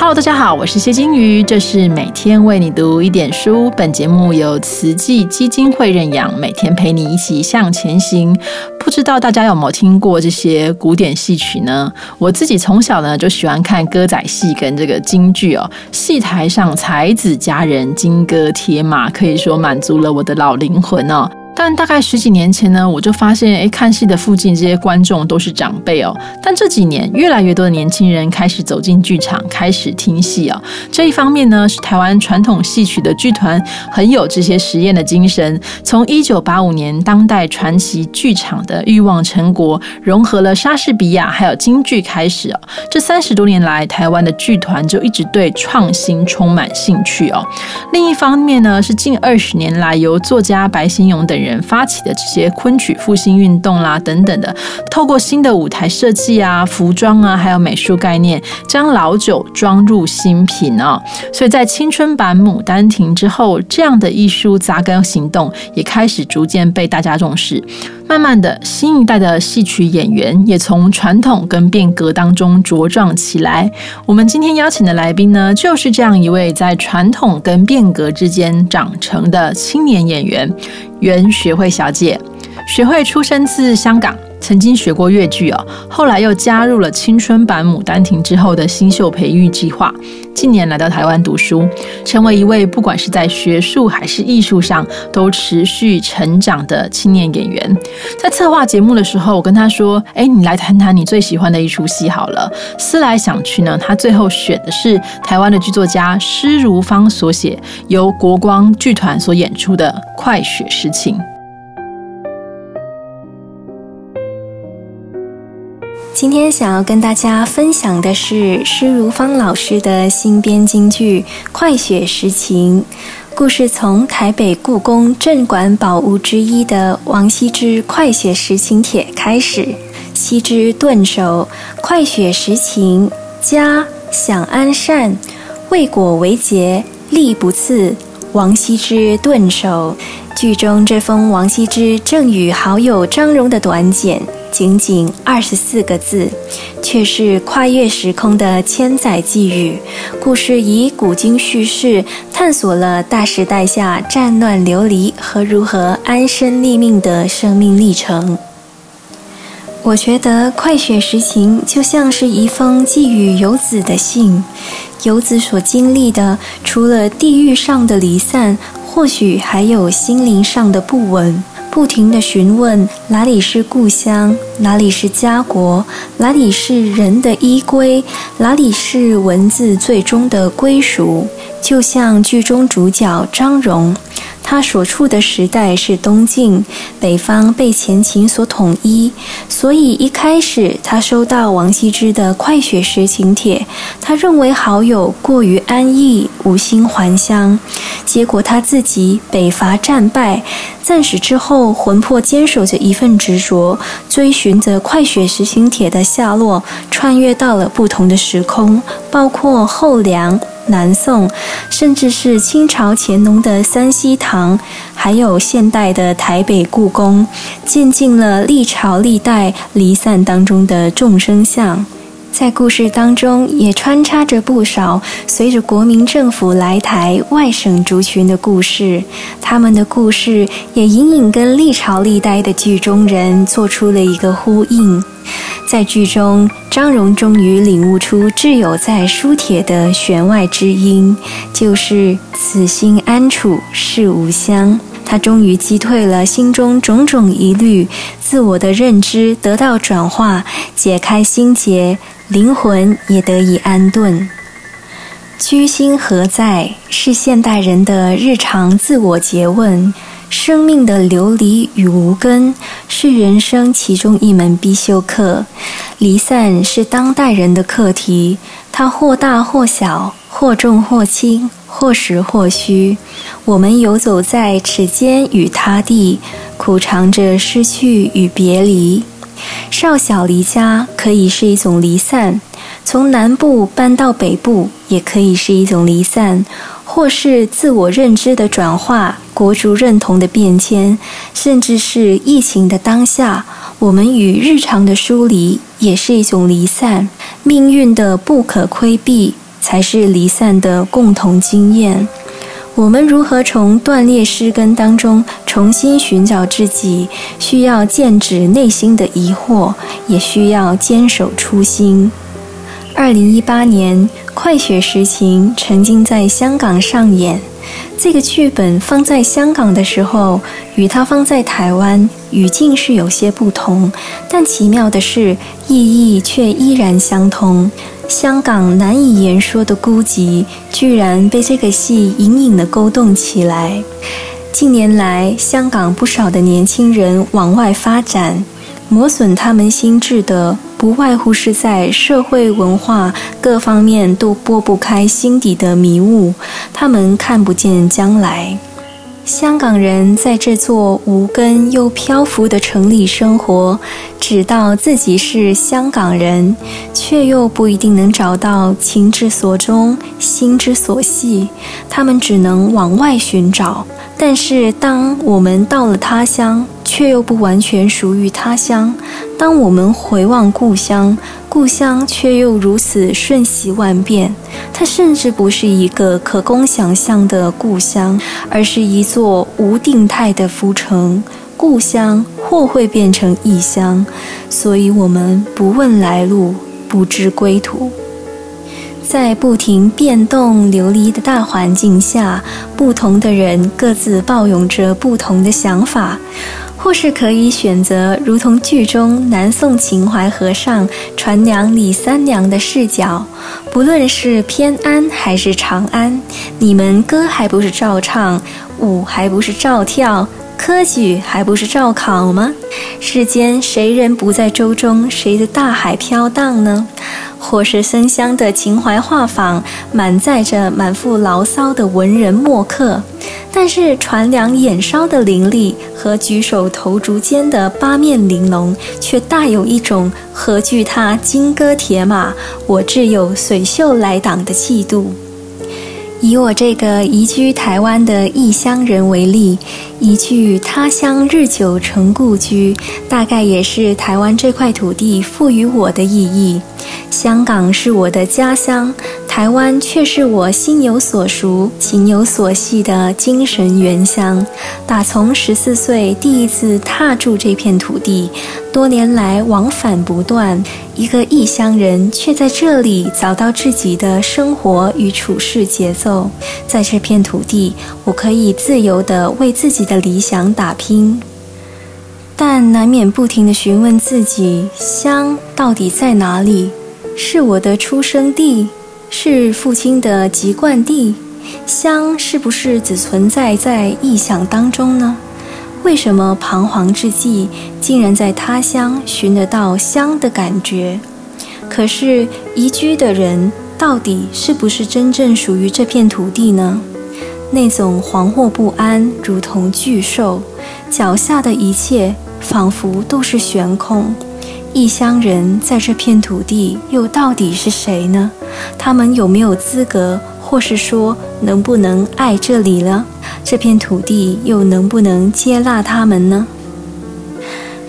Hello，大家好，我是谢金鱼，这是每天为你读一点书。本节目由慈济基金会认养，每天陪你一起向前行。不知道大家有没有听过这些古典戏曲呢？我自己从小呢就喜欢看歌仔戏跟这个京剧哦，戏台上才子佳人、金戈铁马，可以说满足了我的老灵魂哦。但大概十几年前呢，我就发现，哎，看戏的附近这些观众都是长辈哦。但这几年，越来越多的年轻人开始走进剧场，开始听戏哦。这一方面呢，是台湾传统戏曲的剧团很有这些实验的精神。从一九八五年当代传奇剧场的欲望成国，融合了莎士比亚还有京剧开始哦。这三十多年来，台湾的剧团就一直对创新充满兴趣哦。另一方面呢，是近二十年来由作家白先勇等。人发起的这些昆曲复兴运动啦，等等的，透过新的舞台设计啊、服装啊，还有美术概念，将老酒装入新品啊。所以在青春版《牡丹亭》之后，这样的艺术扎根行动也开始逐渐被大家重视。慢慢的，新一代的戏曲演员也从传统跟变革当中茁壮起来。我们今天邀请的来宾呢，就是这样一位在传统跟变革之间长成的青年演员——袁学会小姐。学会出生自香港。曾经学过越剧哦，后来又加入了青春版《牡丹亭》之后的新秀培育计划。近年来到台湾读书，成为一位不管是在学术还是艺术上都持续成长的青年演员。在策划节目的时候，我跟他说：“哎，你来谈谈你最喜欢的一出戏好了。”思来想去呢，他最后选的是台湾的剧作家施如芳所写、由国光剧团所演出的《快雪时晴》。今天想要跟大家分享的是施如芳老师的新编京剧《快雪时晴》。故事从台北故宫镇馆宝物之一的王羲之《快雪时晴帖》开始。羲之顿首：“快雪时晴，家享安善，未果为节，力不次。”王羲之顿首。剧中这封王羲之赠与好友张荣的短简。仅仅二十四个字，却是跨越时空的千载寄语。故事以古今叙事，探索了大时代下战乱流离和如何安身立命的生命历程。我觉得《快雪时晴》就像是一封寄予游子的信。游子所经历的，除了地域上的离散，或许还有心灵上的不稳。不停地询问哪里是故乡，哪里是家国，哪里是人的依归，哪里是文字最终的归属。就像剧中主角张荣。他所处的时代是东晋，北方被前秦所统一，所以一开始他收到王羲之的《快雪时晴帖》，他认为好友过于安逸，无心还乡。结果他自己北伐战败，战死之后，魂魄坚守着一份执着，追寻着《快雪时晴帖》的下落，穿越到了不同的时空，包括后梁。南宋，甚至是清朝乾隆的三希堂，还有现代的台北故宫，见尽了历朝历代离散当中的众生相。在故事当中，也穿插着不少随着国民政府来台外省族群的故事，他们的故事也隐隐跟历朝历代的剧中人做出了一个呼应。在剧中，张荣终于领悟出挚友在书帖的弦外之音，就是“此心安处是吾乡”。他终于击退了心中种种疑虑，自我的认知得到转化，解开心结，灵魂也得以安顿。居心何在？是现代人的日常自我诘问。生命的流离与无根，是人生其中一门必修课。离散是当代人的课题，它或大或小，或重或轻，或实或虚。我们游走在此间与他地，苦尝着失去与别离。少小离家可以是一种离散，从南部搬到北部也可以是一种离散。或是自我认知的转化、国族认同的变迁，甚至是疫情的当下，我们与日常的疏离，也是一种离散。命运的不可规避，才是离散的共同经验。我们如何从断裂失根当中重新寻找自己？需要剑指内心的疑惑，也需要坚守初心。二零一八年，《快雪时晴》曾经在香港上演。这个剧本放在香港的时候，与它放在台湾语境是有些不同，但奇妙的是，意义却依然相通。香港难以言说的孤寂，居然被这个戏隐隐地勾动起来。近年来，香港不少的年轻人往外发展，磨损他们心智的，不外乎是在社会文化各方面都拨不开心底的迷雾，他们看不见将来。香港人在这座无根又漂浮的城里生活，知道自己是香港人，却又不一定能找到情之所钟、心之所系。他们只能往外寻找。但是，当我们到了他乡，却又不完全属于他乡。当我们回望故乡，故乡却又如此瞬息万变。它甚至不是一个可供想象的故乡，而是一座无定态的浮城。故乡或会变成异乡，所以我们不问来路，不知归途。在不停变动、流离的大环境下，不同的人各自抱拥着不同的想法。或是可以选择，如同剧中南宋秦淮河上传娘李三娘的视角，不论是偏安还是长安，你们歌还不是照唱，舞还不是照跳，科举还不是照考吗？世间谁人不在舟中，谁的大海飘荡呢？或是生香的秦淮画舫，满载着满腹牢骚的文人墨客。但是船梁眼烧的凌厉和举手投足间的八面玲珑，却大有一种何惧他金戈铁马，我自有水袖来挡的气度。以我这个移居台湾的异乡人为例，一句“他乡日久成故居”，大概也是台湾这块土地赋予我的意义。香港是我的家乡，台湾却是我心有所属、情有所系的精神原乡。打从十四岁第一次踏住这片土地，多年来往返不断，一个异乡人却在这里找到自己的生活与处事节奏。在这片土地，我可以自由地为自己的理想打拼，但难免不停地询问自己：乡到底在哪里？是我的出生地，是父亲的籍贯地。乡是不是只存在在臆想当中呢？为什么彷徨之际，竟然在他乡寻得到乡的感觉？可是移居的人，到底是不是真正属于这片土地呢？那种惶惑不安，如同巨兽，脚下的一切仿佛都是悬空。异乡人在这片土地又到底是谁呢？他们有没有资格，或是说能不能爱这里了？这片土地又能不能接纳他们呢？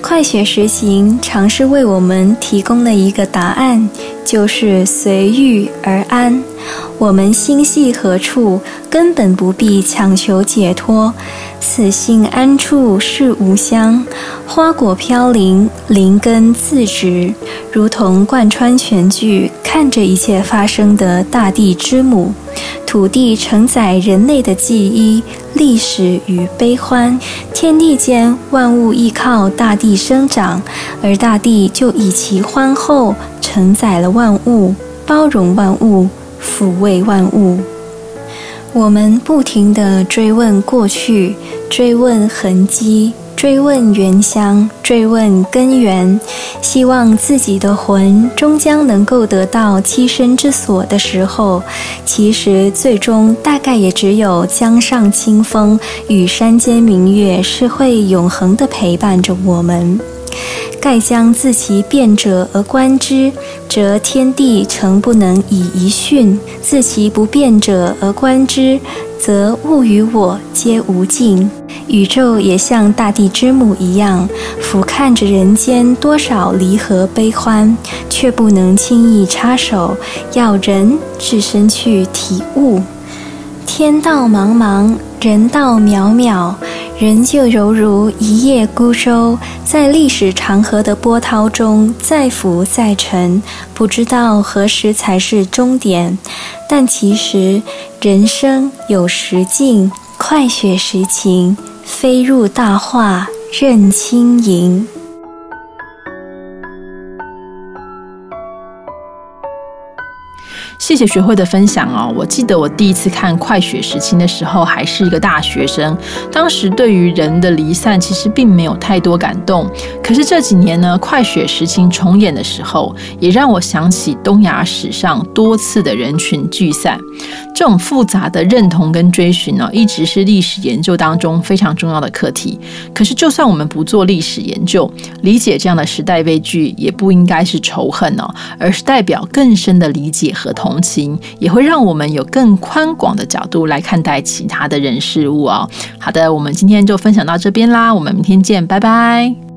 快雪时晴尝试为我们提供了一个答案，就是随遇而安。我们心系何处，根本不必强求解脱。此心安处是吾乡，花果飘零，林根自植，如同贯穿全剧，看着一切发生的大地之母。土地承载人类的记忆、历史与悲欢，天地间万物依靠大地生长，而大地就以其宽厚承载了万物，包容万物，抚慰万物。我们不停地追问过去，追问痕迹，追问原乡，追问根源，希望自己的魂终将能够得到栖身之所的时候，其实最终大概也只有江上清风与山间明月是会永恒地陪伴着我们。盖将自其变者而观之，则天地诚不能以一训；自其不变者而观之，则物与我皆无尽。宇宙也像大地之母一样，俯瞰着人间多少离合悲欢，却不能轻易插手，要人自身去体悟。天道茫茫，人道渺渺，人就犹如一叶孤舟，在历史长河的波涛中再浮再沉，不知道何时才是终点。但其实，人生有时尽，快雪时晴，飞入大化任轻盈。谢谢学会的分享哦！我记得我第一次看《快雪时晴》的时候，还是一个大学生。当时对于人的离散，其实并没有太多感动。可是这几年呢，《快雪时晴》重演的时候，也让我想起东亚史上多次的人群聚散。这种复杂的认同跟追寻呢，一直是历史研究当中非常重要的课题。可是，就算我们不做历史研究，理解这样的时代悲剧，也不应该是仇恨哦，而是代表更深的理解和同。同情也会让我们有更宽广的角度来看待其他的人事物哦。好的，我们今天就分享到这边啦，我们明天见，拜拜。